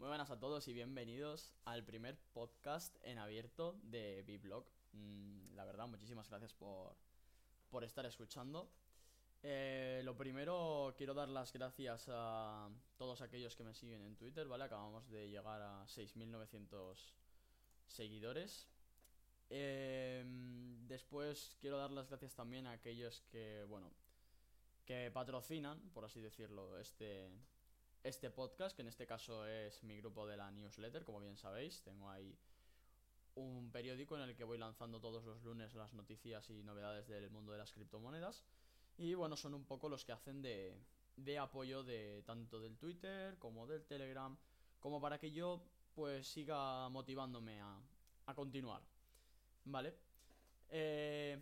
Muy buenas a todos y bienvenidos al primer podcast en abierto de Biblog. Mm, la verdad, muchísimas gracias por, por estar escuchando. Eh, lo primero, quiero dar las gracias a todos aquellos que me siguen en Twitter, ¿vale? Acabamos de llegar a 6.900 seguidores. Eh, después quiero dar las gracias también a aquellos que, bueno, que patrocinan, por así decirlo, este, este podcast, que en este caso es mi grupo de la newsletter, como bien sabéis. Tengo ahí un periódico en el que voy lanzando todos los lunes las noticias y novedades del mundo de las criptomonedas. Y bueno, son un poco los que hacen de, de apoyo de tanto del Twitter como del Telegram, como para que yo pues siga motivándome a, a continuar. ¿Vale? Eh,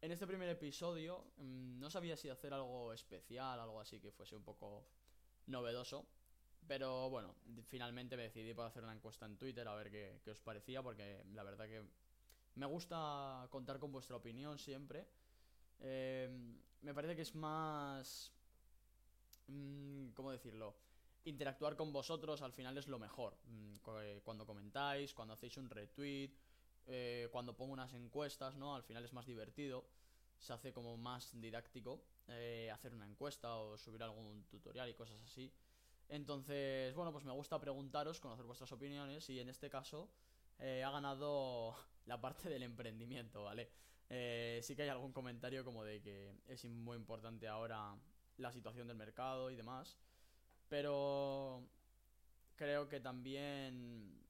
en este primer episodio mm, no sabía si hacer algo especial, algo así que fuese un poco novedoso. Pero bueno, finalmente me decidí por hacer una encuesta en Twitter a ver qué, os parecía, porque la verdad que me gusta contar con vuestra opinión siempre. Eh, me parece que es más... Mm, ¿Cómo decirlo? Interactuar con vosotros al final es lo mejor. Mm, eh, cuando comentáis, cuando hacéis un retweet, eh, cuando pongo unas encuestas, ¿no? Al final es más divertido. Se hace como más didáctico eh, hacer una encuesta o subir algún tutorial y cosas así. Entonces, bueno, pues me gusta preguntaros, conocer vuestras opiniones y en este caso eh, ha ganado la parte del emprendimiento, ¿vale? Eh, sí que hay algún comentario como de que es muy importante ahora la situación del mercado y demás, pero creo que también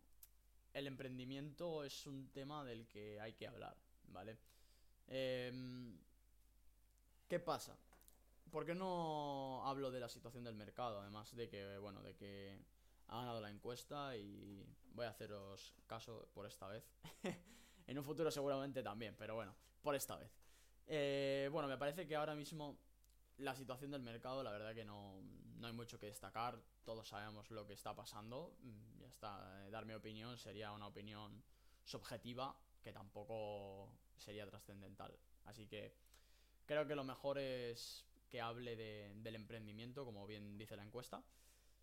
el emprendimiento es un tema del que hay que hablar, ¿vale? Eh, ¿Qué pasa? ¿Por qué no hablo de la situación del mercado? Además de que, bueno, de que ha ganado la encuesta y voy a haceros caso por esta vez. en un futuro seguramente también, pero bueno, por esta vez. Eh, bueno, me parece que ahora mismo la situación del mercado, la verdad que no, no hay mucho que destacar. Todos sabemos lo que está pasando. Mm, ya está, eh, dar mi opinión sería una opinión subjetiva que tampoco sería trascendental. Así que Creo que lo mejor es que hable de, del emprendimiento, como bien dice la encuesta.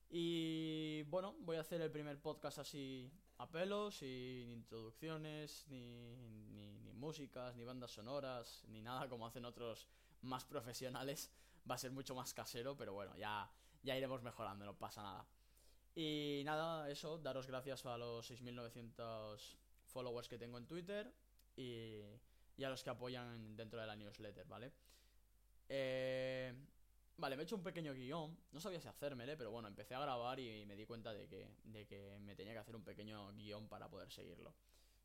Y bueno, voy a hacer el primer podcast así a pelos, sin introducciones, ni, ni, ni, músicas, ni bandas sonoras, ni nada como hacen otros más profesionales. Va a ser mucho más casero, pero bueno, ya, ya iremos mejorando, no pasa nada. Y nada, eso, daros gracias a los 6.900 followers que tengo en Twitter. Y y a los que apoyan dentro de la newsletter, ¿vale? Eh, vale, me he hecho un pequeño guion. No sabía si hacérmele, pero bueno, empecé a grabar y me di cuenta de que, de que me tenía que hacer un pequeño guion para poder seguirlo,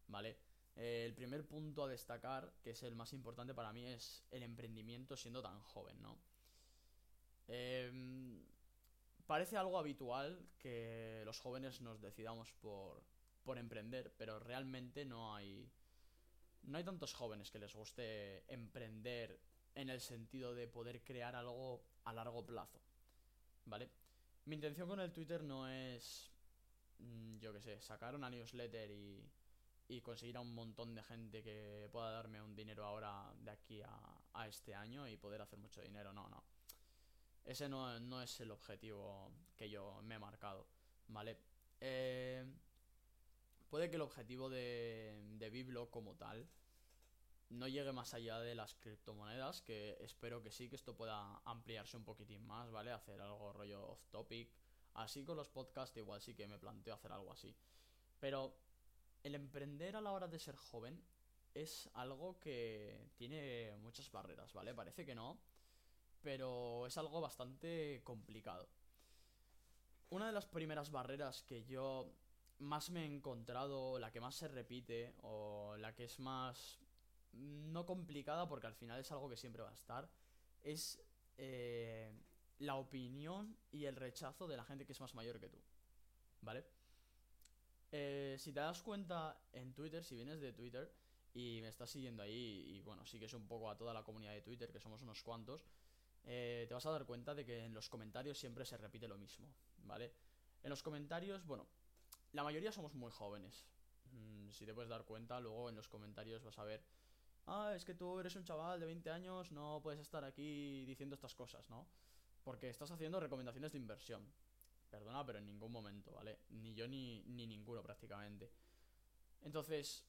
¿vale? Eh, el primer punto a destacar, que es el más importante para mí, es el emprendimiento siendo tan joven, ¿no? Eh, parece algo habitual que los jóvenes nos decidamos por, por emprender, pero realmente no hay no hay tantos jóvenes que les guste emprender en el sentido de poder crear algo a largo plazo. ¿Vale? Mi intención con el Twitter no es, mm, yo qué sé, sacar una newsletter y, y conseguir a un montón de gente que pueda darme un dinero ahora de aquí a, a este año y poder hacer mucho dinero. No, no. Ese no, no es el objetivo que yo me he marcado. ¿Vale? Eh, Puede que el objetivo de, de Biblo como tal no llegue más allá de las criptomonedas, que espero que sí, que esto pueda ampliarse un poquitín más, ¿vale? Hacer algo rollo off topic. Así con los podcasts igual sí que me planteo hacer algo así. Pero el emprender a la hora de ser joven es algo que tiene muchas barreras, ¿vale? Parece que no, pero es algo bastante complicado. Una de las primeras barreras que yo más me he encontrado, la que más se repite, o la que es más no complicada, porque al final es algo que siempre va a estar, es eh, la opinión y el rechazo de la gente que es más mayor que tú. ¿Vale? Eh, si te das cuenta en Twitter, si vienes de Twitter y me estás siguiendo ahí, y bueno, sigues un poco a toda la comunidad de Twitter, que somos unos cuantos, eh, te vas a dar cuenta de que en los comentarios siempre se repite lo mismo, ¿vale? En los comentarios, bueno, la mayoría somos muy jóvenes. Mm, si te puedes dar cuenta, luego en los comentarios vas a ver, ah, es que tú eres un chaval de 20 años, no puedes estar aquí diciendo estas cosas, ¿no? Porque estás haciendo recomendaciones de inversión. Perdona, pero en ningún momento, ¿vale? Ni yo ni, ni ninguno prácticamente. Entonces,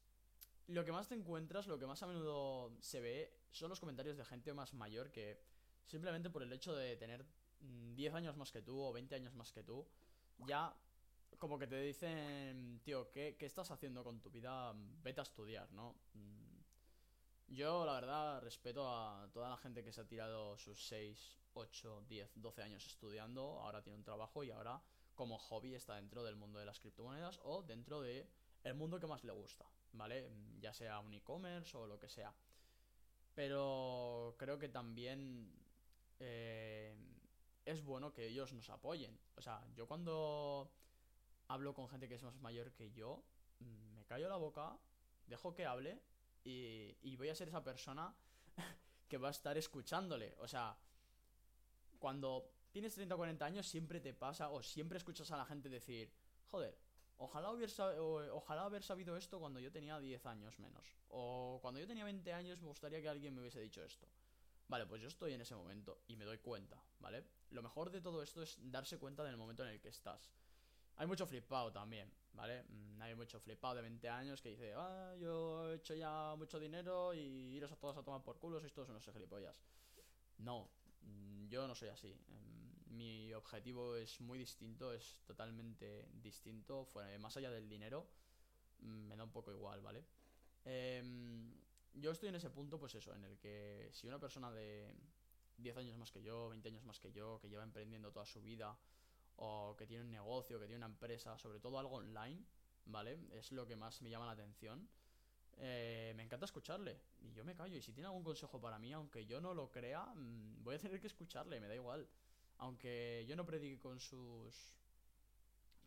lo que más te encuentras, lo que más a menudo se ve, son los comentarios de gente más mayor que simplemente por el hecho de tener 10 mm, años más que tú o 20 años más que tú, ya como que te dicen, tío, ¿qué, ¿qué, estás haciendo con tu vida? Vete a estudiar, ¿no? Mm, yo, la verdad, respeto a toda la gente que se ha tirado sus 6, 8, 10, 12 años estudiando, ahora tiene un trabajo y ahora como hobby está dentro del mundo de las criptomonedas o dentro de el mundo que más le gusta, ¿vale? Ya sea un e-commerce o lo que sea. Pero creo que también eh, es bueno que ellos nos apoyen. O sea, yo cuando hablo con gente que es más mayor que yo, me callo la boca, dejo que hable y, y voy a ser esa persona que va a estar escuchándole. O sea, cuando tienes 30 o 40 años siempre te pasa o siempre escuchas a la gente decir, joder, ojalá, hubiera, ojalá haber sabido esto cuando yo tenía 10 años menos. O cuando yo tenía 20 años me gustaría que alguien me hubiese dicho esto. Vale, pues yo estoy en ese momento y me doy cuenta, ¿vale? Lo mejor de todo esto es darse cuenta del momento en el que estás. Hay mucho flipado también, ¿vale? Mm, hay mucho flipado de 20 años que dice, ah, yo he hecho ya mucho dinero y iros a todos a tomar por culo, sois todos unos gilipollas. No, mm, yo no soy así. Em, mi objetivo es muy distinto, es totalmente distinto. Fuera, más allá del dinero, mm, me da un poco igual, ¿vale? Em, yo estoy en ese punto, pues eso, en el que si una persona de 10 años más que yo, 20 años más que yo, que lleva emprendiendo toda su vida, o que tiene un negocio, que tiene una empresa, sobre todo algo online, ¿vale? Es lo que más me llama la atención. Eh, me encanta escucharle. Y yo me callo. Y si tiene algún consejo para mí, aunque yo no lo crea, mm, voy a tener que escucharle, me da igual. Aunque yo no predique con sus.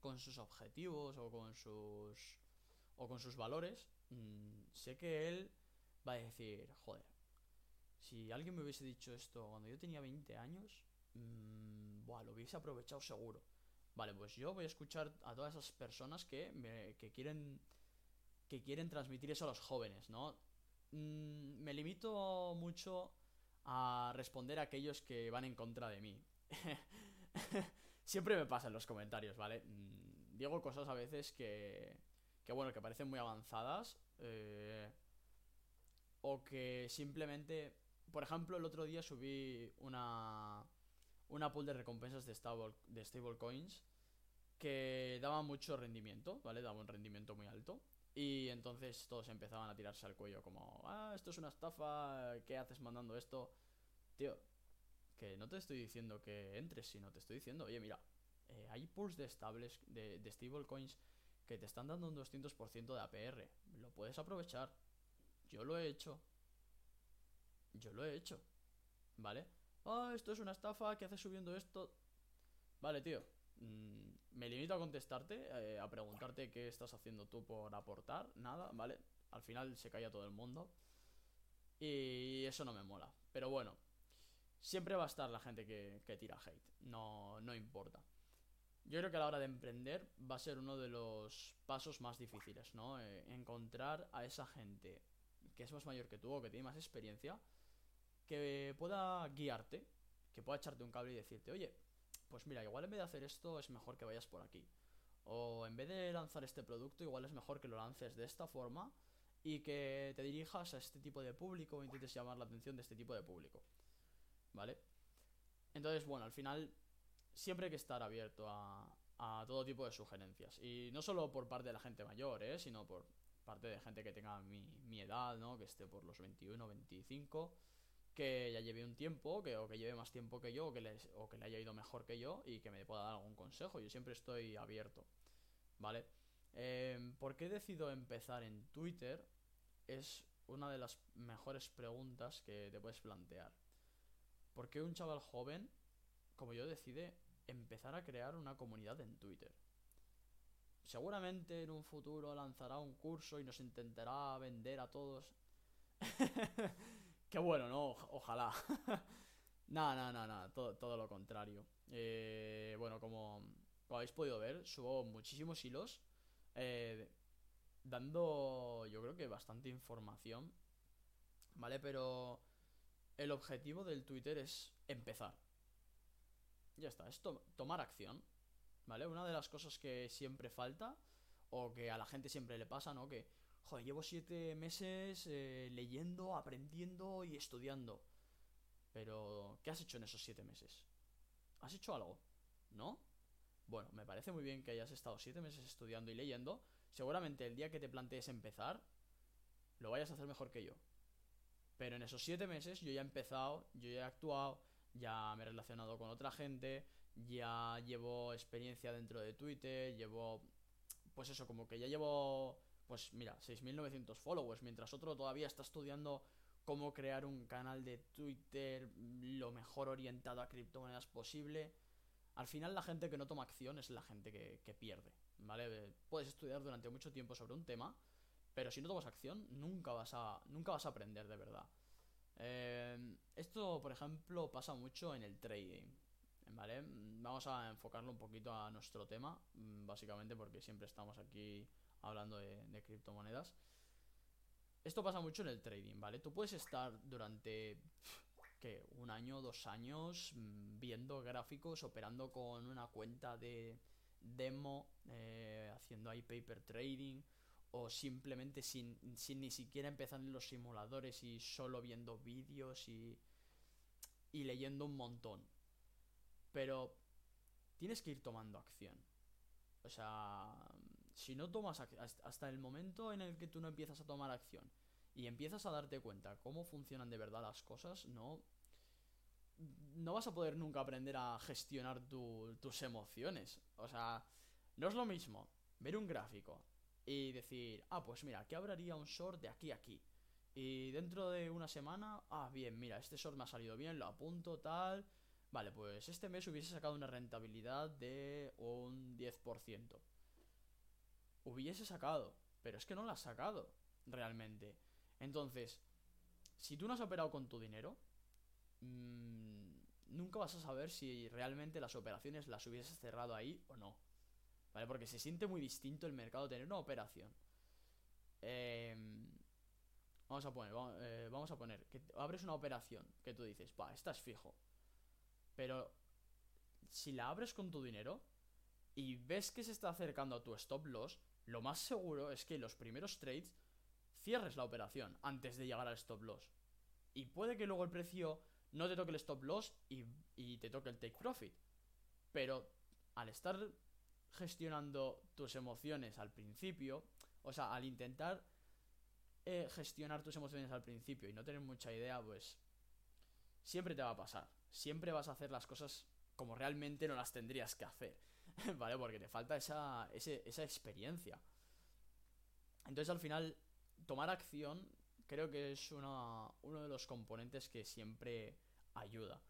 con sus objetivos o con sus. o con sus valores, mm, sé que él va a decir, joder, si alguien me hubiese dicho esto cuando yo tenía 20 años, mmm, buah, lo hubiese aprovechado seguro. Vale, pues yo voy a escuchar a todas esas personas que, me, que quieren que quieren transmitir eso a los jóvenes, ¿no? Mm, me limito mucho a responder a aquellos que van en contra de mí. Siempre me pasa en los comentarios, ¿vale? Mm, digo cosas a veces que, que bueno, que parecen muy avanzadas. Eh, o que simplemente, por ejemplo, el otro día subí una, una pool de recompensas de, stable, de stablecoins que daba mucho rendimiento, ¿vale? Daba un rendimiento muy alto. Y entonces todos empezaban a tirarse al cuello como, ah, esto es una estafa, ¿qué haces mandando esto? Tío, que no te estoy diciendo que entres, sino te estoy diciendo, oye, mira, eh, hay pools de, estables, de, de stablecoins que te están dando un 200% de APR. Lo puedes aprovechar. Yo lo he hecho. Yo lo he hecho. ¿Vale? Ah, esto es una estafa, ¿qué haces subiendo esto? Vale, tío. Mm, me limito a contestarte, eh, a preguntarte qué estás haciendo tú por aportar. Nada, ¿vale? Al final se calla todo el mundo. Y eso no me mola. Pero bueno, siempre va a estar la gente que, que tira hate. No, no importa. Yo creo que a la hora de emprender va a ser uno de los pasos más difíciles, ¿no? Eh, encontrar a esa gente que es más mayor que tú o que tiene más experiencia, que pueda guiarte, que pueda echarte un cable y decirte, oye, pues mira, igual en vez de hacer esto es mejor que vayas por aquí. O en vez de lanzar este producto, igual es mejor que lo lances de esta forma y que te dirijas a este tipo de público o intentes llamar la atención de este tipo de público. ¿Vale? Entonces, bueno, al final siempre hay que estar abierto a, todo tipo de sugerencias. Y no solo por parte de la gente mayor, ¿eh? sino por parte de gente que tenga mi, mi edad, ¿no? Que esté por los 21, 25, que ya lleve un tiempo, que, o que lleve más tiempo que yo, o que, les, o que le haya ido mejor que yo y que me pueda dar algún consejo. Yo siempre estoy abierto, ¿vale? Eh, ¿Por qué decido empezar en Twitter? Es una de las mejores preguntas que te puedes plantear. ¿Por qué un chaval joven, como yo, decide empezar a crear una comunidad en Twitter? Seguramente en un futuro lanzará un curso y nos intentará vender a todos. Qué bueno, ¿no? ojalá. nada, nada, nada. Todo, todo lo contrario. Eh, bueno, como, habéis podido ver, subo muchísimos hilos. Eh, dando, yo creo que bastante información. ¿Vale? Pero el objetivo del Twitter es empezar. Ya está, es tomar acción. ¿vale? Una de las cosas que siempre falta, o que a la gente siempre le pasa, ¿no? Que, joder, llevo siete meses eh, leyendo, aprendiendo y estudiando. Pero, ¿qué has hecho en esos siete meses? ¿Has hecho algo? ¿No? Bueno, me parece muy bien que hayas estado siete meses estudiando y leyendo. Seguramente el día que te plantees empezar, lo vayas a hacer mejor que yo. Pero en esos siete meses yo ya he empezado, yo ya he actuado, ya me he relacionado con otra gente, ya llevo experiencia dentro de Twitter, llevo, pues eso, como que ya llevo, pues mira, 6.900 followers, mientras otro todavía está estudiando cómo crear un canal de Twitter lo mejor orientado a criptomonedas posible. Al final la gente que no toma acción es la gente que, que pierde, ¿vale? Puedes estudiar durante mucho tiempo sobre un tema, pero si no tomas acción, nunca vas a, nunca vas a aprender de verdad. Eh, esto, por ejemplo, pasa mucho en el trading. ¿Vale? Vamos a enfocarlo un poquito a nuestro tema, mm, básicamente porque siempre estamos aquí hablando de, criptomonedas. Esto pasa mucho en el trading, ¿vale? Tú puedes estar durante, ¿qué? Un año, dos años mm, viendo gráficos, operando con una cuenta de demo, eh, haciendo ahí paper trading, o simplemente sin, sin ni siquiera empezar en los simuladores y solo viendo vídeos y, y leyendo un montón. Pero tienes que ir tomando acción. O sea, si no tomas hasta el momento en el que tú no empiezas a tomar acción y empiezas a darte cuenta cómo funcionan de verdad las cosas, no no vas a poder nunca aprender a gestionar tus emociones. O sea, no es lo mismo ver un gráfico y decir, ah, pues mira, ¿qué habría un short de aquí a aquí? Y dentro de una semana, ah, bien, mira, este short me ha salido bien, lo apunto, tal. Vale, pues este mes hubiese sacado una rentabilidad de un 10%. Hubiese sacado, pero es que no lo has sacado, realmente. Entonces, si tú no has operado con tu dinero, mmm, nunca vas a saber si realmente las operaciones las hubieses cerrado ahí o no. ¿Vale? Porque se siente muy distinto el mercado tener una operación. Em, vamos a poner, eh, vamos, a poner, que abres una operación que tú dices, va, esta es fijo. Pero si la abres con tu dinero y ves que se está acercando a tu stop loss, lo más seguro es que los primeros trades cierres la operación antes de llegar al stop loss. Y puede que luego el precio no te toque el stop loss y, y te toque el take profit. Pero al estar gestionando tus emociones al principio, o sea, al intentar eh, gestionar tus emociones al principio y no tener mucha idea, pues siempre te va a pasar. Siempre vas a hacer las cosas como realmente no las tendrías que hacer, ¿vale? Porque te falta esa, esa experiencia. Entonces al final, tomar acción creo que es uno de los componentes que siempre ayuda.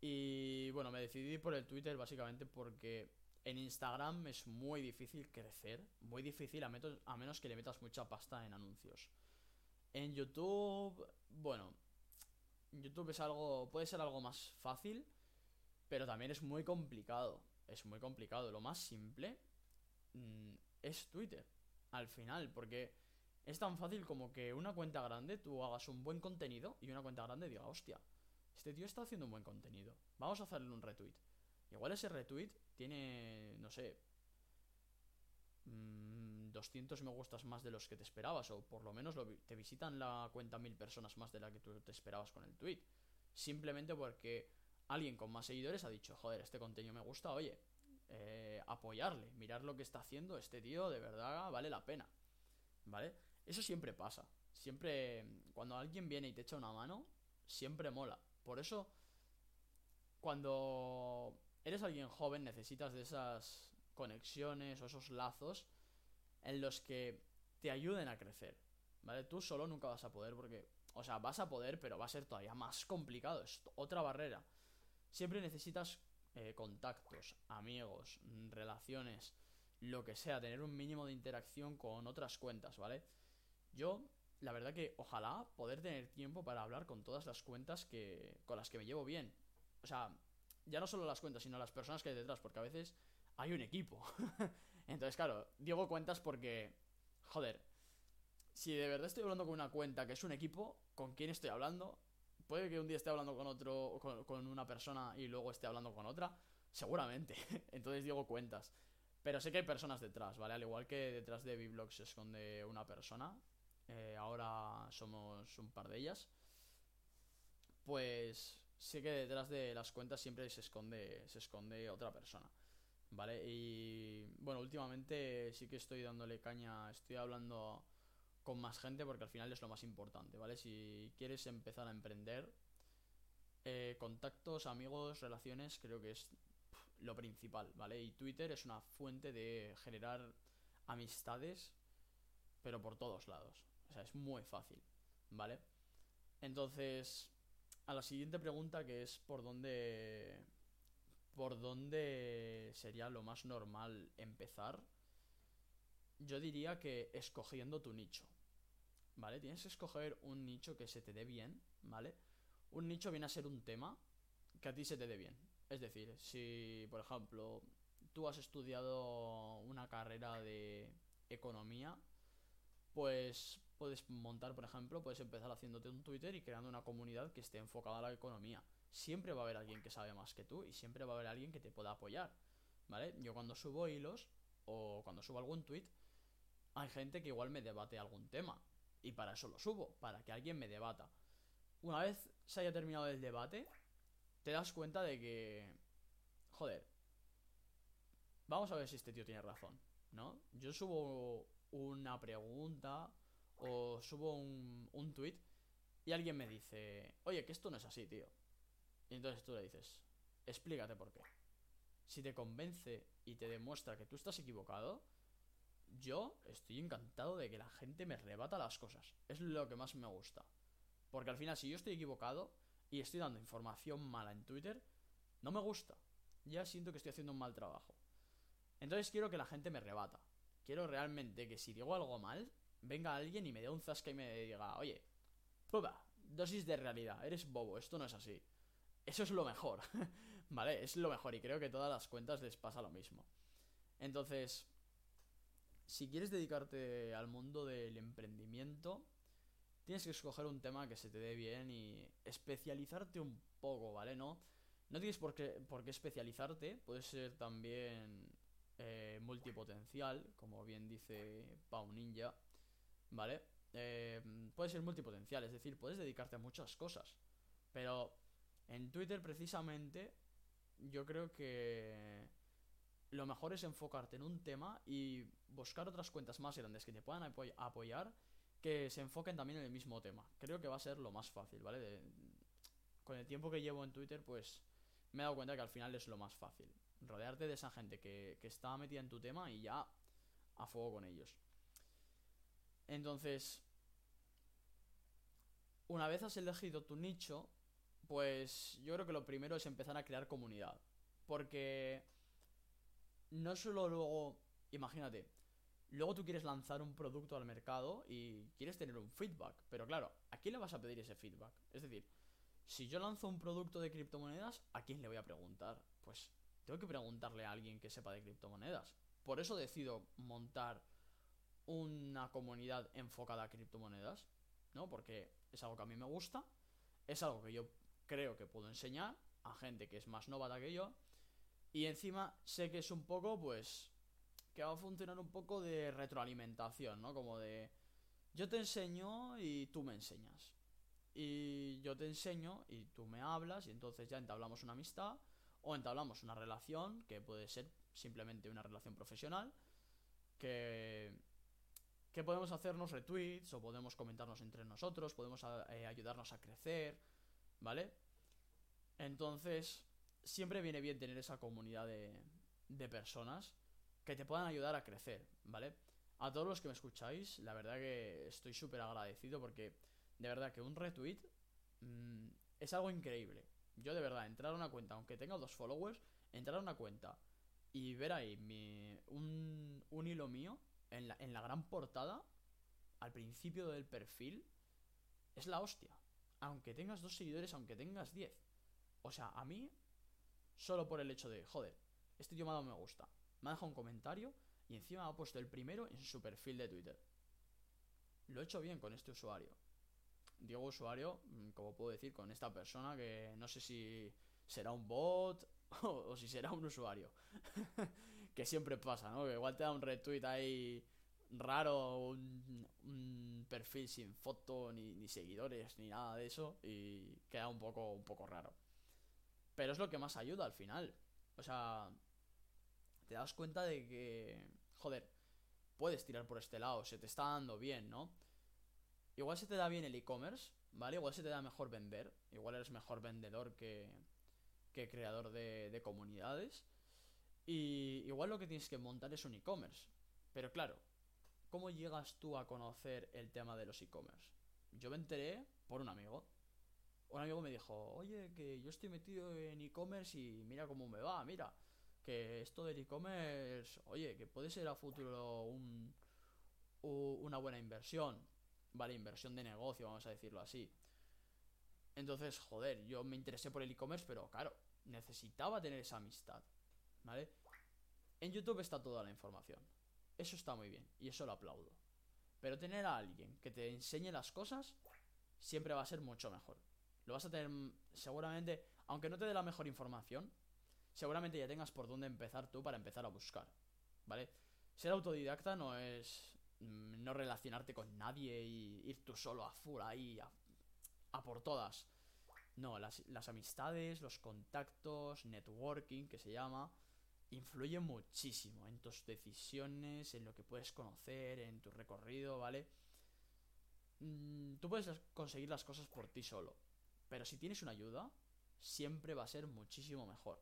Y bueno, me decidí por el Twitter básicamente porque en Instagram es muy difícil crecer, muy difícil a, a menos que le metas mucha pasta en anuncios. En YouTube, bueno, YouTube es algo, puede ser algo más fácil, pero también es muy complicado. Es muy complicado. Lo más simple mm, es Twitter, al final, porque es tan fácil como que una cuenta grande tú hagas un buen contenido y una cuenta grande diga, hostia, este tío está haciendo un buen contenido. Vamos a hacerle un retweet. Igual ese retweet tiene, no sé, 200 mm, me gustas más de los que te esperabas, o por lo menos te visitan la cuenta mil personas más de la que tú te esperabas con el tweet. Simplemente porque alguien con más seguidores ha dicho, joder, este contenido me gusta, oye, eh, apoyarle, mirar lo que está haciendo este tío, de verdad vale la pena. ¿Vale? Eso siempre pasa. Siempre, cuando alguien viene y te echa una mano, siempre mola. Por eso, cuando eres alguien joven, necesitas de esas conexiones o esos lazos en los que te ayuden a crecer. ¿Vale? Tú solo nunca vas a poder porque, o sea, vas a poder, pero va a ser todavía más complicado. Es otra barrera. Siempre necesitas eh, contactos, amigos, relaciones, lo que sea, tener un mínimo de interacción con otras cuentas, ¿vale? Yo, la verdad que ojalá poder tener tiempo para hablar con todas las cuentas que con las que me llevo bien. O sea, ya no solo las cuentas, sino las personas que hay detrás, porque a veces hay un equipo. Entonces, claro, digo cuentas porque, joder, si de verdad estoy hablando con una cuenta que es un equipo, ¿con quién estoy hablando? Puede que un día esté hablando con otro, con, una persona y luego esté hablando con otra. Seguramente. Entonces digo cuentas. Pero sé que hay personas detrás, ¿vale? Al igual que detrás de Bblog se esconde una persona. eh, ahora somos un par de ellas. Pues sé que detrás de las cuentas siempre se esconde, se esconde otra persona. ¿Vale? Y bueno, últimamente sí que estoy dándole caña, estoy hablando con más gente porque al final es lo más importante, ¿vale? Si quieres empezar a emprender, eh, contactos, amigos, relaciones, creo que es lo principal, ¿vale? Y Twitter es una fuente de generar amistades, pero por todos lados. O sea, es muy fácil, ¿vale? Entonces, a la siguiente pregunta que es por dónde por dónde sería lo más normal empezar, yo diría que escogiendo tu nicho. ¿Vale? Tienes que escoger un nicho que se te dé bien, ¿vale? Un nicho viene a ser un tema que a ti se te dé bien. Es decir, si, por ejemplo, tú has estudiado una carrera de economía, pues puedes montar, por ejemplo, puedes empezar haciéndote un Twitter y creando una comunidad que esté enfocada a la economía. Siempre va a haber alguien que sabe más que tú y siempre va a haber alguien que te pueda apoyar, ¿vale? Yo cuando subo hilos o cuando subo algún tweet, hay gente que igual me debate algún tema. Y para eso lo subo, para que alguien me debata. Una vez se haya terminado el debate, te das cuenta de que... Joder. Vamos a ver si este tío tiene razón, ¿no? Yo subo una pregunta o subo un, un tweet y alguien me dice, oye, que esto no es así, tío. Y entonces tú le dices, explícate por qué. Si te convence y te demuestra que tú estás equivocado, yo estoy encantado de que la gente me rebata las cosas. Es lo que más me gusta. Porque al final, si yo estoy equivocado y estoy dando información mala en Twitter, no me gusta. Ya siento que estoy haciendo un mal trabajo. Entonces quiero que la gente me rebata. Quiero realmente que si digo algo mal, venga alguien y me dé un zasca y me diga, oye, puba, dosis de realidad, eres bobo, esto no es así. Eso es lo mejor, ¿vale? Es lo mejor y creo que todas las cuentas les pasa lo mismo. Entonces, si quieres dedicarte al mundo del emprendimiento, tienes que escoger un tema que se te dé bien y especializarte un poco, ¿vale? No, no tienes por qué, por qué especializarte, puedes ser también eh, multipotencial, como bien dice Pau Ninja, ¿vale? Eh, puedes ser multipotencial, es decir, puedes dedicarte a muchas cosas, pero en Twitter precisamente yo creo que lo mejor es enfocarte en un tema y buscar otras cuentas más grandes que te puedan apoy apoyar que se enfoquen también en el mismo tema. Creo que va a ser lo más fácil, ¿vale? Con el tiempo que llevo en Twitter, pues me he dado cuenta que al final es lo más fácil. Rodearte de esa gente que, que está metida en tu tema y ya a fuego con ellos. Entonces, una vez has elegido tu nicho, pues yo creo que lo primero es empezar a crear comunidad. Porque no solo luego, imagínate, luego tú quieres lanzar un producto al mercado y quieres tener un feedback. Pero claro, ¿a quién le vas a pedir ese feedback? Es decir, si yo lanzo un producto de criptomonedas, ¿a quién le voy a preguntar? Pues tengo que preguntarle a alguien que sepa de criptomonedas. Por eso decido montar una comunidad enfocada a criptomonedas, ¿no? Porque es algo que a mí me gusta, es algo que yo creo que puedo enseñar a gente que es más novata que yo, y encima sé que es un poco, pues, que va a funcionar un poco de retroalimentación, ¿no? Como de, yo te enseño y tú me enseñas. Y yo te enseño y tú me hablas y entonces ya entablamos una amistad o entablamos una relación que puede ser simplemente una relación profesional que que podemos hacernos retweets o podemos comentarnos entre nosotros, podemos eh, ayudarnos a crecer, ¿vale? Entonces, siempre viene bien tener esa comunidad de, de personas que te puedan ayudar a crecer, ¿vale? A todos los que me escucháis, la verdad que estoy súper agradecido porque de verdad que un retweet mmm, es algo increíble. Yo de verdad, entrar a una cuenta, aunque tenga dos followers, entrar a una cuenta y ver ahí mi, un, un hilo mío en la, en la gran portada, al principio del perfil, es la hostia. Aunque tengas dos seguidores, aunque tengas diez. O sea, a mí, solo por el hecho de, joder, este tío me me gusta. Me ha dejado un comentario y encima ha puesto el primero en su perfil de Twitter. Lo he hecho bien con este usuario. Digo usuario, como puedo decir, con esta persona que no sé si será un bot o, si será un usuario. que siempre pasa, ¿no? Que igual te da un retweet ahí raro, un, perfil sin foto, ni, ni, seguidores, ni nada de eso, y queda un poco, un poco raro. Pero es lo que más ayuda al final. O sea, te das cuenta de que, joder, puedes tirar por este lado, se te está dando bien, ¿no? Igual se te da bien el e-commerce, ¿vale? Igual se te da mejor vender, igual eres mejor vendedor que, que creador de, de comunidades. Y igual lo que tienes que montar es un e-commerce. Pero claro, ¿cómo llegas tú a conocer el tema de los e-commerce? Yo me enteré por un amigo. Un amigo me dijo, oye, que yo estoy metido en e-commerce y mira cómo me va, mira que esto del e-commerce, oye, que puede ser a futuro un, una buena inversión, ¿vale? Inversión de negocio, vamos a decirlo así. Entonces, joder, yo me interesé por el e-commerce, pero claro, necesitaba tener esa amistad, ¿vale? En YouTube está toda la información. Eso está muy bien y eso lo aplaudo. Pero tener a alguien que te enseñe las cosas siempre va a ser mucho mejor. Lo vas a tener seguramente, aunque no te dé la mejor información, seguramente ya tengas por dónde empezar tú para empezar a buscar, ¿vale? Ser autodidacta no es mm, no relacionarte con nadie y ir tú solo a full ahí a, por todas. No, las, las, amistades, los contactos, networking, que se llama, influyen muchísimo en tus decisiones, en lo que puedes conocer, en tu recorrido, ¿vale? Mm, tú puedes conseguir las cosas por ti solo, pero si tienes una ayuda, siempre va a ser muchísimo mejor.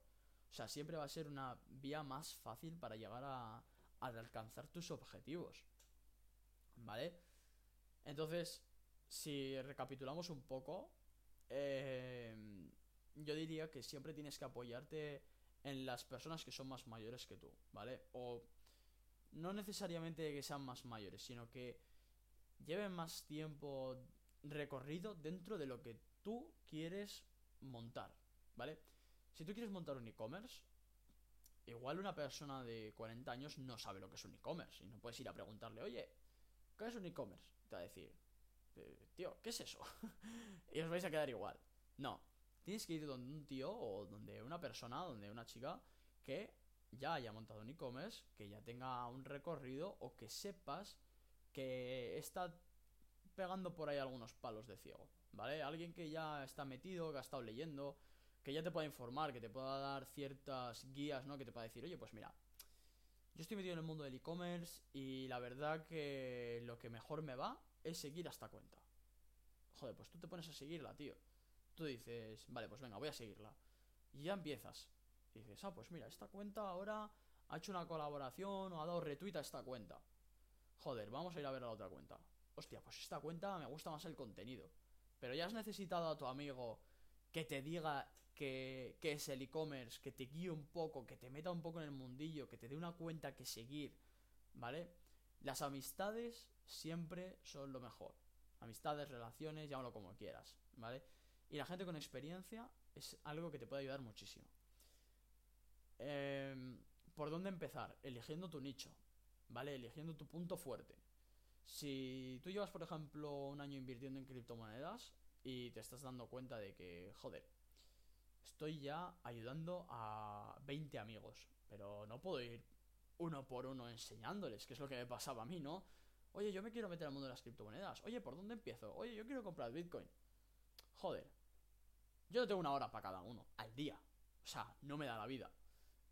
O sea, siempre va a ser una vía más fácil para llegar a, alcanzar tus objetivos. ¿Vale? Entonces, si recapitulamos un poco, eh, yo diría que siempre tienes que apoyarte en las personas que son más mayores que tú, ¿vale? O no necesariamente que sean más mayores, sino que lleven más tiempo recorrido dentro de lo que tú quieres montar, ¿vale? Si tú quieres montar un e-commerce, igual una persona de 40 años no sabe lo que es un e-commerce y no puedes ir a preguntarle, oye, ¿qué es un e-commerce? Te va a decir, eh, tío, ¿qué es eso? y os vais a quedar igual. No, tienes que ir donde un tío o donde una persona, donde una chica que ya haya montado un e-commerce, que ya tenga un recorrido o que sepas que está pegando por ahí algunos palos de ciego, ¿vale? Alguien que ya está metido, que ha estado leyendo, que ya te pueda informar, que te pueda dar ciertas guías, ¿no? Que te pueda decir, oye, pues mira, yo estoy metido en el mundo del e-commerce y la verdad que lo que mejor me va es seguir a esta cuenta. Joder, pues tú te pones a seguirla, tío. Tú dices, vale, pues venga, voy a seguirla. Y ya empiezas. Dices, ah, pues mira, esta cuenta ahora ha hecho una colaboración o ha dado retweet a esta cuenta. Joder, vamos a ir a ver a la otra cuenta. Hostia, pues esta cuenta me gusta más el contenido. Pero ya has necesitado a tu amigo que te diga que, es el e-commerce, que te guíe un poco, que te meta un poco en el mundillo, que te dé una cuenta que seguir, ¿vale? Las amistades siempre son lo mejor. Amistades, relaciones, llámalo como quieras, ¿vale? Y la gente con experiencia es algo que te puede ayudar muchísimo. Em, ¿Por dónde empezar? Eligiendo tu nicho, ¿vale? Eligiendo tu punto fuerte. Si tú llevas, por ejemplo, un año invirtiendo en criptomonedas y te estás dando cuenta de que, joder, estoy ya ayudando a 20 amigos, pero no puedo ir uno por uno enseñándoles, que es lo que me pasaba a mí, ¿no? Oye, yo me quiero meter al mundo de las criptomonedas. Oye, ¿por dónde empiezo? Oye, yo quiero comprar Bitcoin. Joder. Yo no tengo una hora para cada uno, al día. O sea, no me da la vida.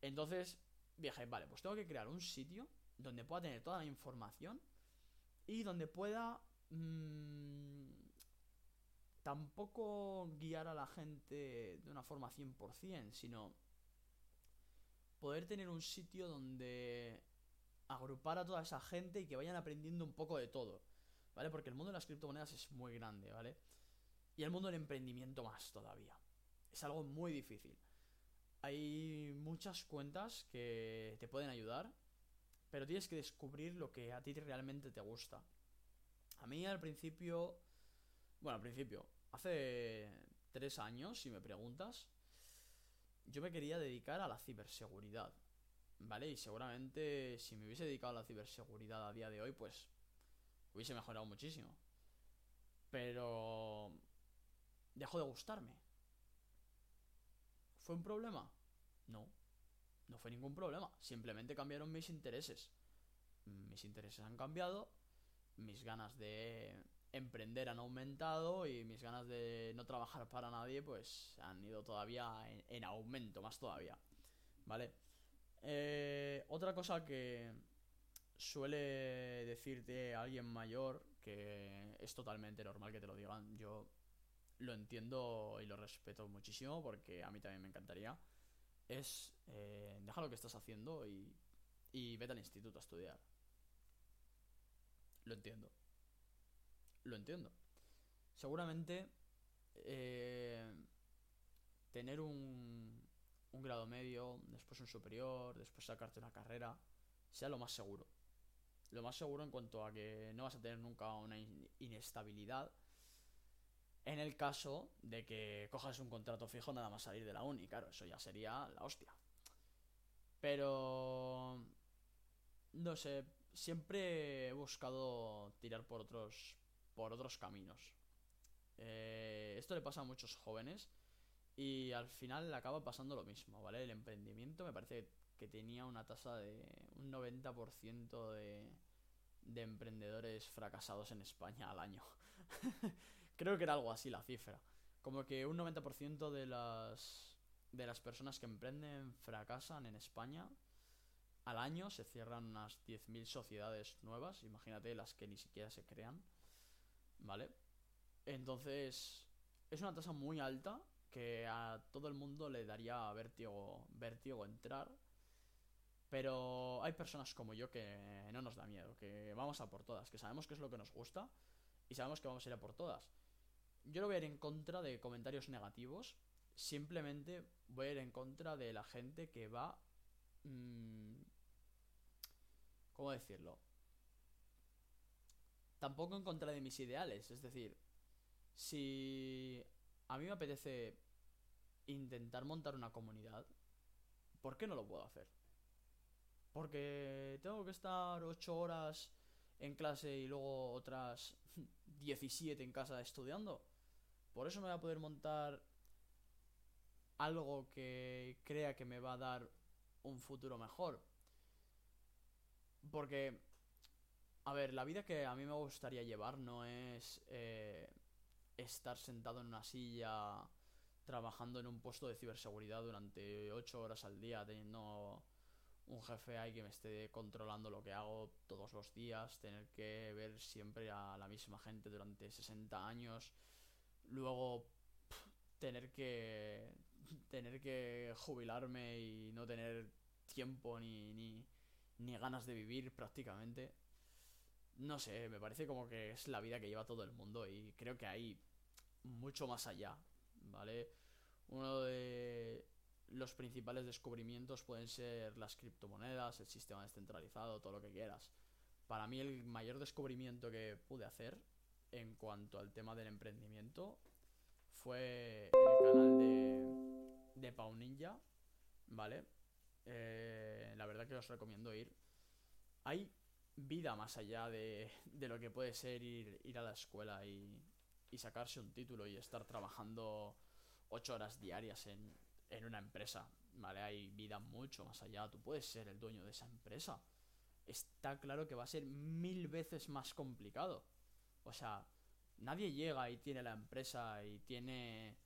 Entonces dije, vale, pues tengo que crear un sitio donde pueda tener toda la información y donde pueda mmm, tampoco guiar a la gente de una forma 100%, sino poder tener un sitio donde agrupar a toda esa gente y que vayan aprendiendo un poco de todo, ¿vale? Porque el mundo de las criptomonedas es muy grande, ¿vale? Y el mundo del emprendimiento más todavía. Es algo muy difícil. Hay muchas cuentas que te pueden ayudar, pero tienes que descubrir lo que a ti realmente te gusta. A mí al principio bueno, al principio, hace tres años, si me preguntas, yo me quería dedicar a la ciberseguridad. ¿Vale? Y seguramente si me hubiese dedicado a la ciberseguridad a día de hoy, pues hubiese mejorado muchísimo. Pero dejó de gustarme. ¿Fue un problema? No, no fue ningún problema. Simplemente cambiaron mis intereses. Mis intereses han cambiado, mis ganas de emprender han aumentado y mis ganas de no trabajar para nadie pues han ido todavía en, aumento, más todavía. ¿Vale? Eh, otra cosa que suele decirte alguien mayor, que es totalmente normal que te lo digan, yo lo entiendo y lo respeto muchísimo porque a mí también me encantaría, es eh, deja lo que estás haciendo y, y vete al instituto a estudiar. Lo entiendo. Lo entiendo. Seguramente eh, tener un, un grado medio, después un superior, después sacarte una carrera, sea lo más seguro. Lo más seguro en cuanto a que no vas a tener nunca una inestabilidad. En el caso de que cojas un contrato fijo nada más salir de la uni, claro, eso ya sería la hostia. Pero... No sé, siempre he buscado tirar por otros, por otros caminos. Eh, esto le pasa a muchos jóvenes y al final le acaba pasando lo mismo, ¿vale? El emprendimiento me parece que tenía una tasa de un 90% de, de emprendedores fracasados en España al año. Creo que era algo así la cifra. Como que un 90% de las, de las personas que emprenden fracasan en España. Al año se cierran unas 10.000 sociedades nuevas, imagínate las que ni siquiera se crean. ¿Vale? Entonces, es una tasa muy alta que a todo el mundo le daría vértigo, vértigo entrar. Pero hay personas como yo que no nos da miedo, que vamos a por todas, que sabemos qué es lo que nos gusta y sabemos que vamos a ir a por todas. Yo no voy a ir en contra de comentarios negativos, simplemente voy a ir en contra de la gente que va... Mmm, ¿Cómo decirlo? Tampoco en contra de mis ideales, es decir, si a mí me apetece intentar montar una comunidad, ¿por qué no lo puedo hacer? Porque tengo que estar 8 horas en clase y luego otras 17 en casa estudiando. Por eso me voy a poder montar algo que crea que me va a dar un futuro mejor. Porque, a ver, la vida que a mí me gustaría llevar no es eh, estar sentado en una silla trabajando en un puesto de ciberseguridad durante 8 horas al día, teniendo un jefe ahí que me esté controlando lo que hago todos los días, tener que ver siempre a la misma gente durante 60 años, luego tener que tener que jubilarme y no tener tiempo ni, ni, ni ganas de vivir prácticamente. No sé, me parece como que es la vida que lleva todo el mundo y creo que hay mucho más allá, ¿vale? Uno de los principales descubrimientos pueden ser las criptomonedas, el sistema descentralizado, todo lo que quieras. Para mí el mayor descubrimiento que pude hacer en cuanto al tema del emprendimiento fue el canal de, de Pau Ninja, ¿vale? Eh, la verdad que os recomiendo ir. Hay vida más allá de, de lo que puede ser ir, ir a la escuela y, y sacarse un título y estar trabajando ocho horas diarias en, en una empresa, ¿vale? Hay vida mucho más allá, tú puedes ser el dueño de esa empresa. Está claro que va a ser mil veces más complicado. O sea, nadie llega y tiene la empresa y tiene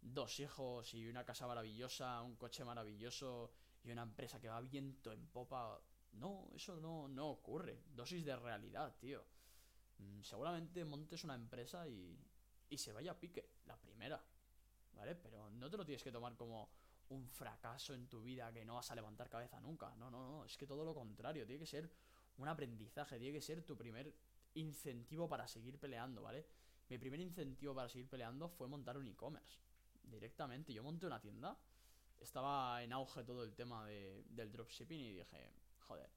dos hijos y una casa maravillosa, un coche maravilloso y una empresa que va viento en popa. No, eso no, no ocurre. Dosis de realidad, tío. Mm, seguramente montes una empresa y, y se vaya a pique, la primera. ¿vale? Pero no te lo tienes que tomar como un fracaso en tu vida que no vas a levantar cabeza nunca. No, no, no, es que todo lo contrario, tiene que ser un aprendizaje, tiene que ser tu primer incentivo para seguir peleando, ¿vale? Mi primer incentivo para seguir peleando fue montar un e-commerce. Directamente, yo monté una tienda, estaba en auge todo el tema de, del dropshipping y dije, joder,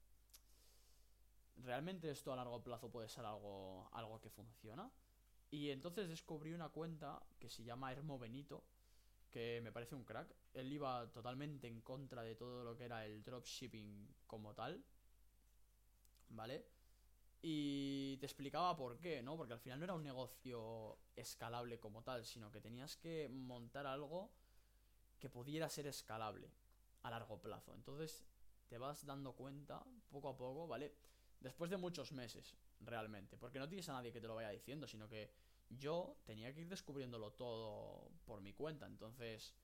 ¿realmente esto a largo plazo puede ser algo, algo que funciona? Y entonces descubrí una cuenta que se llama Hermo Benito, que me parece un crack. Él iba totalmente en contra de todo lo que era el dropshipping como tal. ¿Vale? Y te explicaba por qué, ¿no? Porque al final no era un negocio escalable como tal, sino que tenías que montar algo que pudiera ser escalable. a largo plazo. Entonces te vas dando cuenta poco a poco, ¿vale? Después de muchos meses, realmente. Porque no tienes a nadie que te lo vaya diciendo, sino que yo tenía que ir descubriéndolo todo por mi cuenta. Entonces,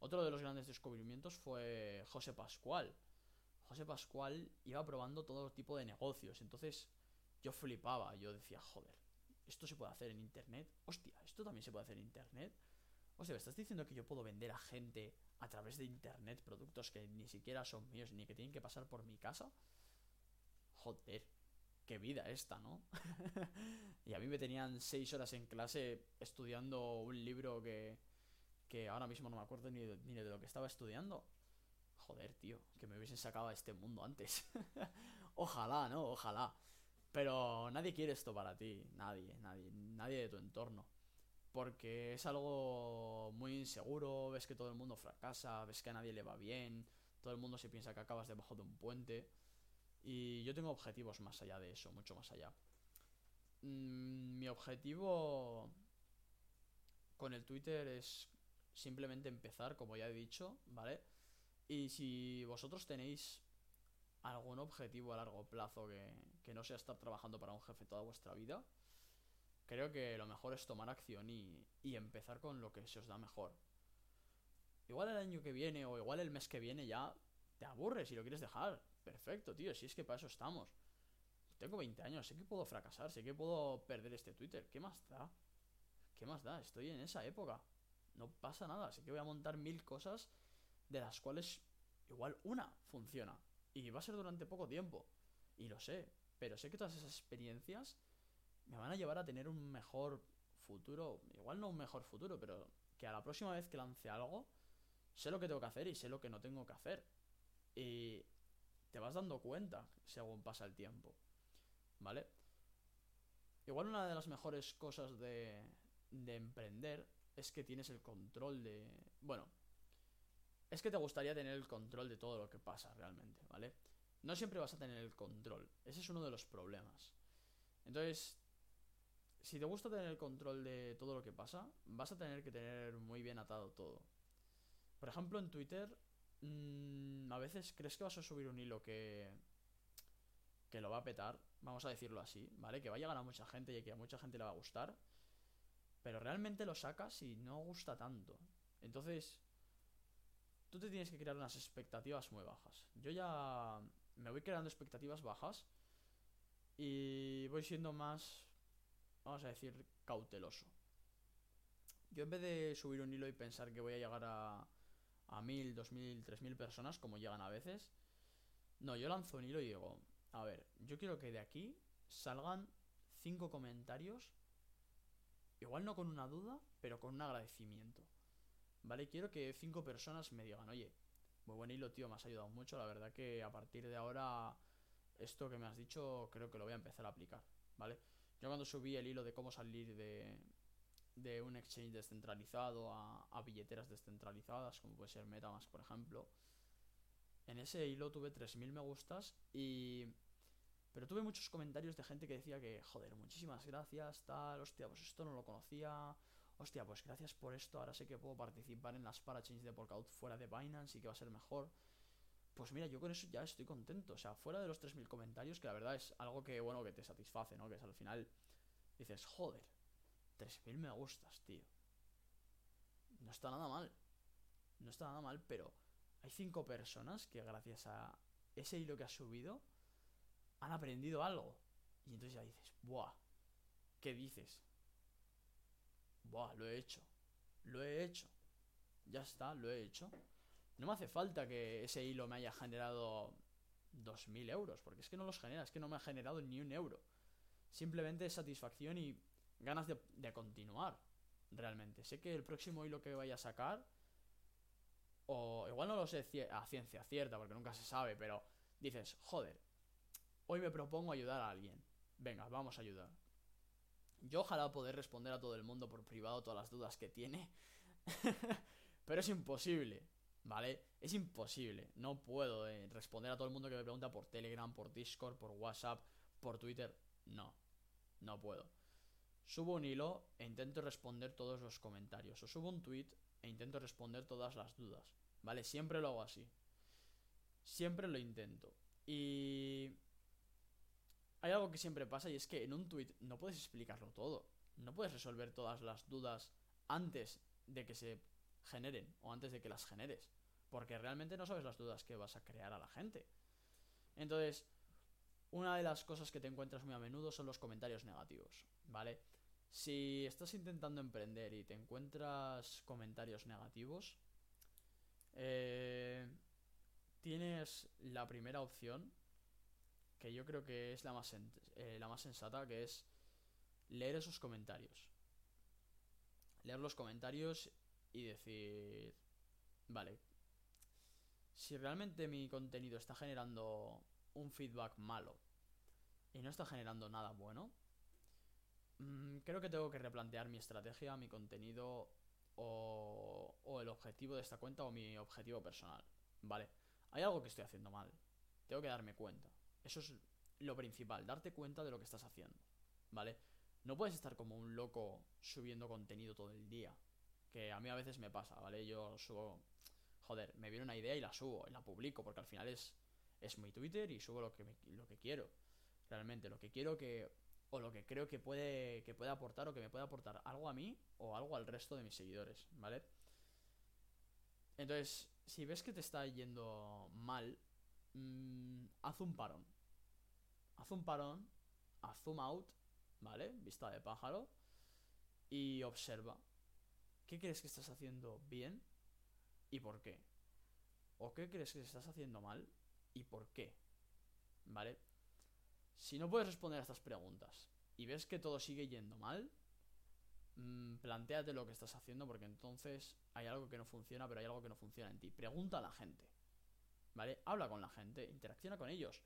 otro de los grandes descubrimientos fue José Pascual. José Pascual iba probando todo tipo de negocios. Entonces, yo flipaba. Yo decía, joder, esto se puede hacer en internet. Hostia, esto también se puede hacer en internet. Hostia, ¿me estás diciendo que yo puedo vender a gente a través de internet productos que ni siquiera son míos ni que tienen que pasar por mi casa? Joder, qué vida esta, ¿no? y a mí me tenían seis horas en clase estudiando un libro que, que ahora mismo no me acuerdo ni de, ni de lo que estaba estudiando. Joder, tío, que me hubiesen sacado a este mundo antes. Ojalá, ¿no? Ojalá. Pero nadie quiere esto para ti, nadie, nadie, nadie de tu entorno. Porque es algo muy inseguro, ves que todo el mundo fracasa, ves que a nadie le va bien, todo el mundo se piensa que acabas debajo de un puente. Y yo tengo objetivos más allá de eso, mucho más allá. Mm, mi objetivo con el Twitter es simplemente empezar, como ya he dicho, ¿vale? Y si vosotros tenéis algún objetivo a largo plazo que, que no sea estar trabajando para un jefe toda vuestra vida, creo que lo mejor es tomar acción y, y empezar con lo que se os da mejor. Igual el año que viene o igual el mes que viene ya te aburres y lo quieres dejar. Perfecto, tío, si es que para eso estamos. Tengo 20 años, sé que puedo fracasar, sé que puedo perder este Twitter. ¿Qué más da? ¿Qué más da? Estoy en esa época. No pasa nada, sé que voy a montar mil cosas de las cuales igual una funciona. Y va a ser durante poco tiempo. Y lo sé, pero sé que todas esas experiencias me van a llevar a tener un mejor futuro. Igual no un mejor futuro, pero que a la próxima vez que lance algo, sé lo que tengo que hacer y sé lo que no tengo que hacer. Y te vas dando cuenta según pasa el tiempo. ¿Vale? Igual una de las mejores cosas de, de emprender es que tienes el control de... Bueno, es que te gustaría tener el control de todo lo que pasa realmente, ¿vale? No siempre vas a tener el control. Ese es uno de los problemas. Entonces, si te gusta tener el control de todo lo que pasa, vas a tener que tener muy bien atado todo. Por ejemplo, en Twitter Mm, a veces crees que vas a subir un hilo que, que lo va a petar, vamos a decirlo así, ¿vale? Que va a llegar a mucha gente y que a mucha gente le va a gustar, pero realmente lo sacas y no gusta tanto. Entonces, tú te tienes que crear unas expectativas muy bajas. Yo ya me voy creando expectativas bajas y voy siendo más, vamos a decir, cauteloso. Yo en vez de subir un hilo y pensar que voy a llegar a a mil, dos mil, tres mil personas, como llegan a veces. No, yo lanzo un hilo y digo, a ver, yo quiero que de aquí salgan cinco comentarios, igual no con una duda, pero con un agradecimiento. ¿Vale? Quiero que cinco personas me digan, oye, muy buen hilo, tío, me has ayudado mucho, la verdad que a partir de ahora esto que me has dicho creo que lo voy a empezar a aplicar, ¿vale? Yo cuando subí el hilo de cómo salir de, de un exchange descentralizado a, billeteras descentralizadas, como puede ser Metamask, por ejemplo. En ese hilo tuve 3.000 me gustas y... Pero tuve muchos comentarios de gente que decía que, joder, muchísimas gracias, tal, hostia, pues esto no lo conocía, hostia, pues gracias por esto, ahora sé que puedo participar en las parachains de Polkadot fuera de Binance y que va a ser mejor. Pues mira, yo con eso ya estoy contento, o sea, fuera de los 3.000 comentarios, que la verdad es algo que, bueno, que te satisface, ¿no? Que al final, dices, joder, 3.000 me gustas, tío. No está nada mal. No está nada mal, pero hay cinco personas que gracias a ese hilo que has subido han aprendido algo. Y entonces ya dices, ¡buah! ¿Qué dices? ¡Buah! Lo he hecho. Lo he hecho. Ya está, lo he hecho. No me hace falta que ese hilo me haya generado 2.000 euros, porque es que no los genera, es que no me ha generado ni un euro. Simplemente satisfacción y ganas de, continuar, realmente. Sé que el próximo hilo que vaya a sacar, o igual no lo sé a ciencia cierta, porque nunca se sabe, pero dices, joder, hoy me propongo ayudar a alguien. Venga, vamos a ayudar. Yo ojalá poder responder a todo el mundo por privado todas las dudas que tiene. pero es imposible, ¿vale? Es imposible. No puedo eh, responder a todo el mundo que me pregunta por Telegram, por Discord, por WhatsApp, por Twitter. No, no puedo. Subo un hilo e intento responder todos los comentarios. O subo un tweet e intento responder todas las dudas. ¿Vale? Siempre lo hago así. siempre lo intento. Y hay algo que siempre pasa y es que en un tweet no puedes explicarlo todo. No puedes resolver todas las dudas antes de que se generen o antes de que las generes. Porque realmente no sabes las dudas que vas a crear a la gente. Entonces, una de las cosas que te encuentras muy a menudo son los comentarios negativos, ¿vale? Si estás intentando emprender y te encuentras comentarios negativos, eh, tienes la primera opción, que yo creo que es la más, eh, la más sensata, que es leer esos comentarios. Leer los comentarios y decir, vale, si realmente mi contenido está generando un feedback malo y no está generando nada bueno, mm, creo que tengo que replantear mi estrategia, mi contenido o, o el objetivo de esta cuenta o mi objetivo personal. Vale, hay algo que estoy haciendo mal. Tengo que darme cuenta. Eso es lo principal, darte cuenta de lo que estás haciendo. ¿Vale? No puedes estar como un loco subiendo contenido todo el día. Que a mí a veces me pasa, ¿vale? Yo subo. Joder, me viene una idea y la subo y la publico, porque al final es, es mi Twitter y subo lo que, lo que quiero. Realmente, lo que quiero que. O lo que creo que puede, que puede aportar o que me puede aportar algo a mí o algo al resto de mis seguidores, ¿vale? Entonces, si ves que te está yendo mal, mmm, haz un parón. Haz un parón, haz zoom out, ¿vale? Vista de pájaro. Y observa. ¿Qué crees que estás haciendo bien y por qué? ¿O qué crees que estás haciendo mal y por qué? ¿Vale? Si no puedes responder a estas preguntas y ves que todo sigue yendo mal, mmm, planteate lo que estás haciendo porque entonces hay algo que no funciona, pero hay algo que no funciona en ti. Pregunta a la gente. ¿Vale? Habla con la gente, interacciona con ellos.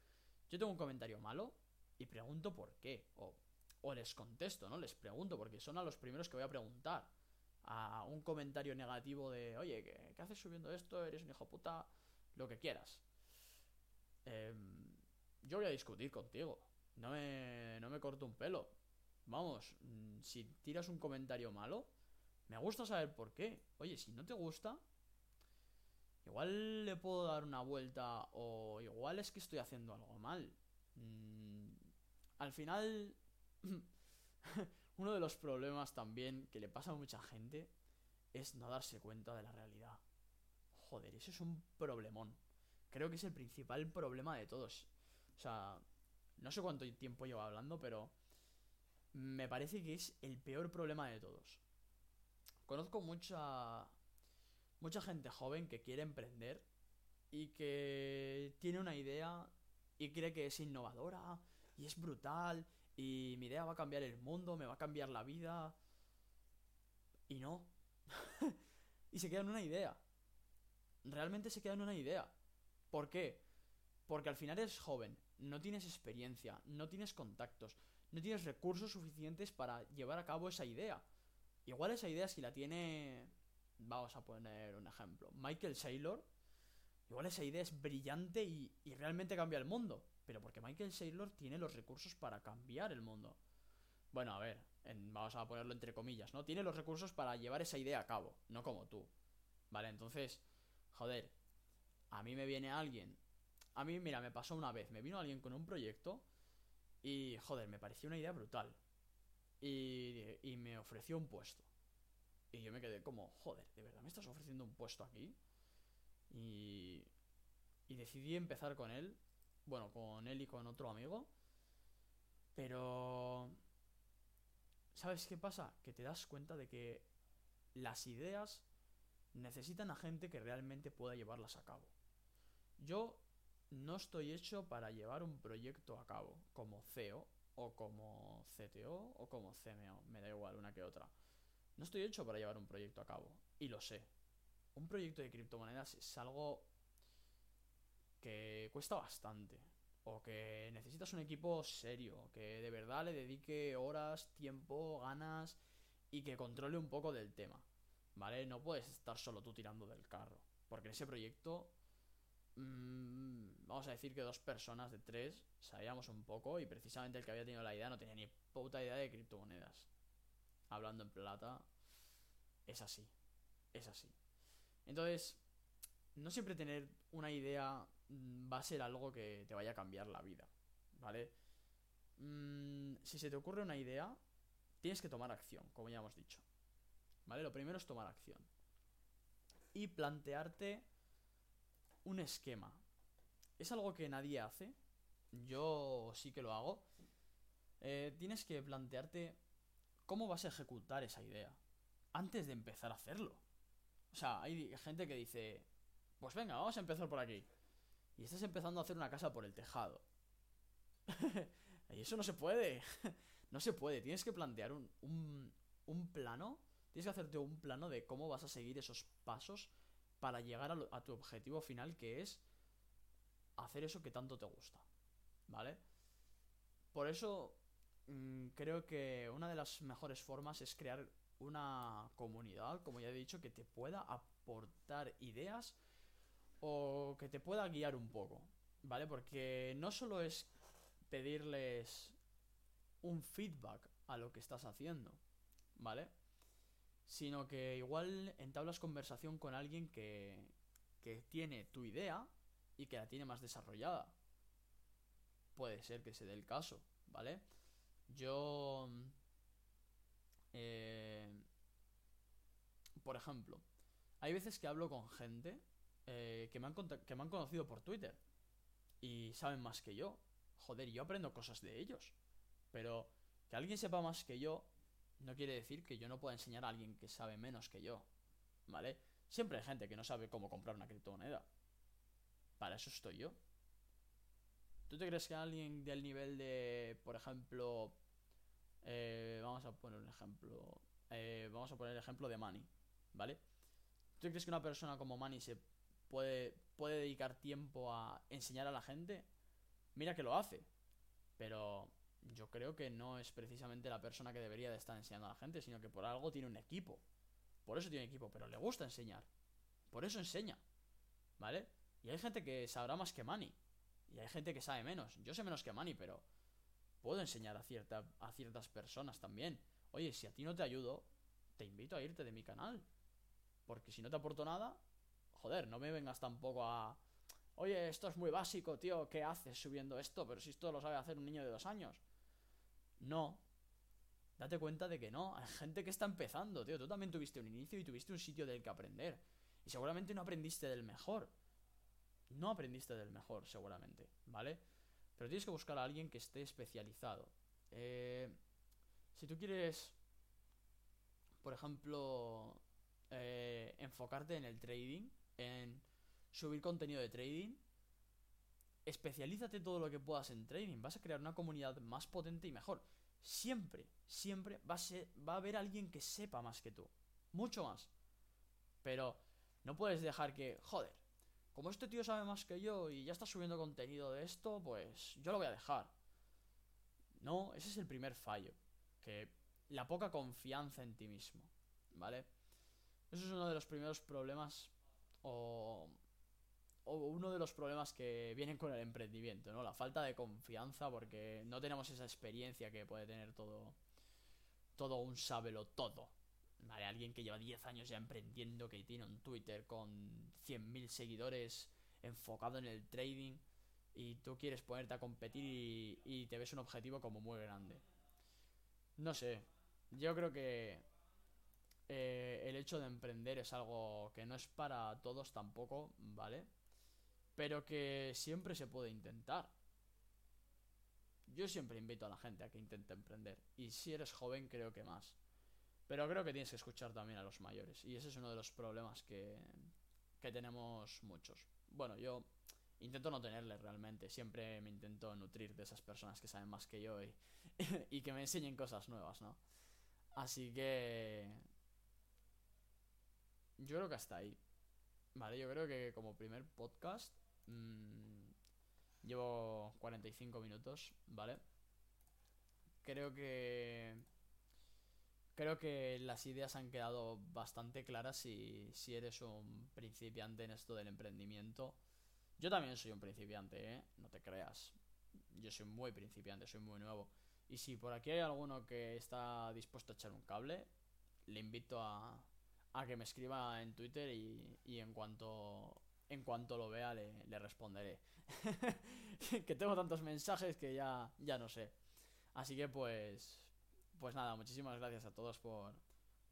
Yo tengo un comentario malo y pregunto por qué. O, o les contesto, ¿no? Les pregunto porque son a los primeros que voy a preguntar a un comentario negativo de, oye, ¿qué, haces subiendo esto? ¿Eres un hijo puta? Lo que quieras. Em, yo voy a discutir contigo. No me, no me corto un pelo. Vamos, mm, si tiras un comentario malo, me gusta saber por qué. Oye, si no te gusta, igual le puedo dar una vuelta o igual es que estoy haciendo algo mal. Mm, al final, Uno de los problemas también que le pasa a mucha gente es no darse cuenta de la realidad. Joder, eso es un problemón. Creo que es el principal problema de todos. O sea, no sé cuánto tiempo llevo hablando, pero me parece que es el peor problema de todos. Conozco mucha mucha gente joven que quiere emprender y que tiene una idea y cree que es innovadora y es brutal y mi idea va a cambiar el mundo, me va a cambiar la vida. Y no. y se queda en una idea. Realmente se queda en una idea. ¿Por qué? Porque al final eres joven, no tienes experiencia, no tienes contactos, no tienes recursos suficientes para llevar a cabo esa idea. Igual esa idea si la tiene... Vamos a poner un ejemplo. Michael Saylor. Igual esa idea es brillante y, y realmente cambia el mundo. Pero porque Michael Saylor tiene los recursos para cambiar el mundo. Bueno, a ver, vamos a ponerlo entre comillas, ¿no? Tiene los recursos para llevar esa idea a cabo, no como tú. Vale, entonces, joder, a mí me viene alguien. A mí, mira, me pasó una vez, me vino alguien con un proyecto y, joder, me pareció una idea brutal. Y, y me ofreció un puesto. Y yo me quedé como, joder, ¿de verdad me estás ofreciendo un puesto aquí? Y, y decidí empezar con él bueno, con él y con otro amigo. Pero... ¿Sabes qué pasa? Que te das cuenta de que las ideas necesitan a gente que realmente pueda llevarlas a cabo. Yo no estoy hecho para llevar un proyecto a cabo como CEO o como CTO o como CMO, me da igual una que otra. No estoy hecho para llevar un proyecto a cabo y lo sé. Un proyecto de criptomonedas es algo que cuesta bastante. O que necesitas un equipo serio, que de verdad le dedique horas, tiempo, ganas y que controle un poco del tema. ¿Vale? No puedes estar solo tú tirando del carro. Porque en ese proyecto, mmm, vamos a decir que dos personas de tres sabíamos un poco y precisamente el que había tenido la idea no tenía ni puta idea de criptomonedas. Hablando en plata, es así. Es así. Entonces, no siempre tener una idea mm, va a ser algo que te vaya a cambiar la vida, ¿vale? Mm, si se te ocurre una idea, tienes que tomar acción, como ya hemos dicho. ¿Vale? Lo primero es tomar acción. Y plantearte un esquema. Es algo que nadie hace. Yo sí que lo hago. Eh, tienes que plantearte cómo vas a ejecutar esa idea. Antes de empezar a hacerlo. O sea, hay gente que dice, pues venga, vamos a empezar por aquí. Y estás empezando a hacer una casa por el tejado. y eso no se puede. no se puede. Tienes que plantear un, un, plano Tienes que hacerte un plano de cómo vas a seguir esos pasos para llegar a, tu objetivo final, que es hacer eso que tanto te gusta. ¿Vale? Por eso creo que una de las mejores formas es crear una comunidad, como ya he dicho, que te pueda aportar ideas o que te pueda guiar un poco, ¿vale? Porque no solo es pedirles un feedback a lo que estás haciendo, ¿vale? sino que igual entablas conversación con alguien que, que tiene tu idea y que la tiene más desarrollada. Puede ser que se dé el caso, ¿vale? Yo... Eh, por ejemplo, hay veces que hablo con gente eh, que, me han que me han conocido por Twitter y saben más que yo. Joder, yo aprendo cosas de ellos. Pero que alguien sepa más que yo no quiere decir que yo no pueda enseñar a alguien que sabe menos que yo. ¿Vale? Siempre hay gente que no sabe cómo comprar una criptomoneda. Para eso estoy yo. ¿Tú te crees que alguien del nivel de, por ejemplo, eh, vamos a poner un ejemplo, eh, vamos a poner el ejemplo de Manny, ¿vale? ¿Tú crees que una persona como Manny se puede, puede dedicar tiempo a enseñar a la gente? Mira que lo hace, pero yo creo que no es precisamente la persona que debería de estar enseñando a la gente, sino que por algo tiene un equipo. Por eso tiene equipo, pero le gusta enseñar. Por eso enseña. ¿Vale? Y hay gente que sabrá más que Manny. Y hay gente que sabe menos. Yo sé menos que Manny, pero puedo enseñar a, cierta, a ciertas personas también. Oye, si a ti no te ayudo, te invito a irte de mi canal. Porque si no te aporto nada, joder, no me vengas tampoco a... Oye, esto es muy básico, tío, ¿qué haces subiendo esto? Pero si esto lo sabe hacer un niño de dos años. No. Date cuenta de que no. Hay gente que está empezando, tío. Tú también tuviste un inicio y tuviste un sitio del que aprender. Y seguramente no aprendiste del mejor. No aprendiste del mejor, seguramente, ¿vale? Pero tienes que buscar a alguien que esté especializado. Eh, si tú quieres, por ejemplo, eh, enfocarte en el trading, en subir contenido de trading, especialízate todo lo que puedas en trading. Vas a crear una comunidad más potente y mejor. Siempre, siempre va a, va a haber alguien que sepa más que tú. Mucho más. Pero no puedes dejar que, joder, como este tío sabe más que yo y ya está subiendo contenido de esto, pues yo lo voy a dejar. No, ese es el primer fallo. Que la poca confianza en ti mismo. ¿Vale? Eso es uno de los primeros problemas o o uno de los problemas que vienen con el emprendimiento, ¿no? La falta de confianza porque no tenemos esa experiencia que puede tener todo todo un sábelo todo. ¿Vale? Alguien que lleva 10 años ya emprendiendo, que tiene un Twitter con 100.000 seguidores enfocado en el trading y tú quieres ponerte a competir y, te ves un objetivo como muy grande. No sé, yo creo que eh, el hecho de emprender es algo que no es para todos tampoco, ¿vale? pero que siempre se puede intentar. Yo siempre invito a la gente a que intente emprender, y si eres joven creo que más. Pero creo que tienes que escuchar también a los mayores, y ese es uno de los problemas que, que tenemos muchos. Bueno, yo intento no tenerle realmente, siempre me intento nutrir de esas personas que saben más que yo y, y que me enseñen cosas nuevas, ¿no? Así que... Yo creo que hasta ahí. Vale, yo creo que como primer podcast Mm, llevo 45 minutos, ¿vale? Creo que... Creo que las ideas han quedado bastante claras si, si eres un principiante en esto del emprendimiento. Yo también soy un principiante, ¿eh? No te creas. Yo soy muy principiante, soy muy nuevo. Y si por aquí hay alguno que está dispuesto a echar un cable, le invito a, a que me escriba en Twitter y, y en cuanto en cuanto lo vea le, le responderé. que tengo tantos mensajes que ya, ya no sé. Así que pues, pues nada, muchísimas gracias a todos por,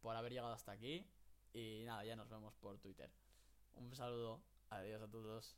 por haber llegado hasta aquí. Y nada, ya nos vemos por Twitter. Un saludo, adiós a todos.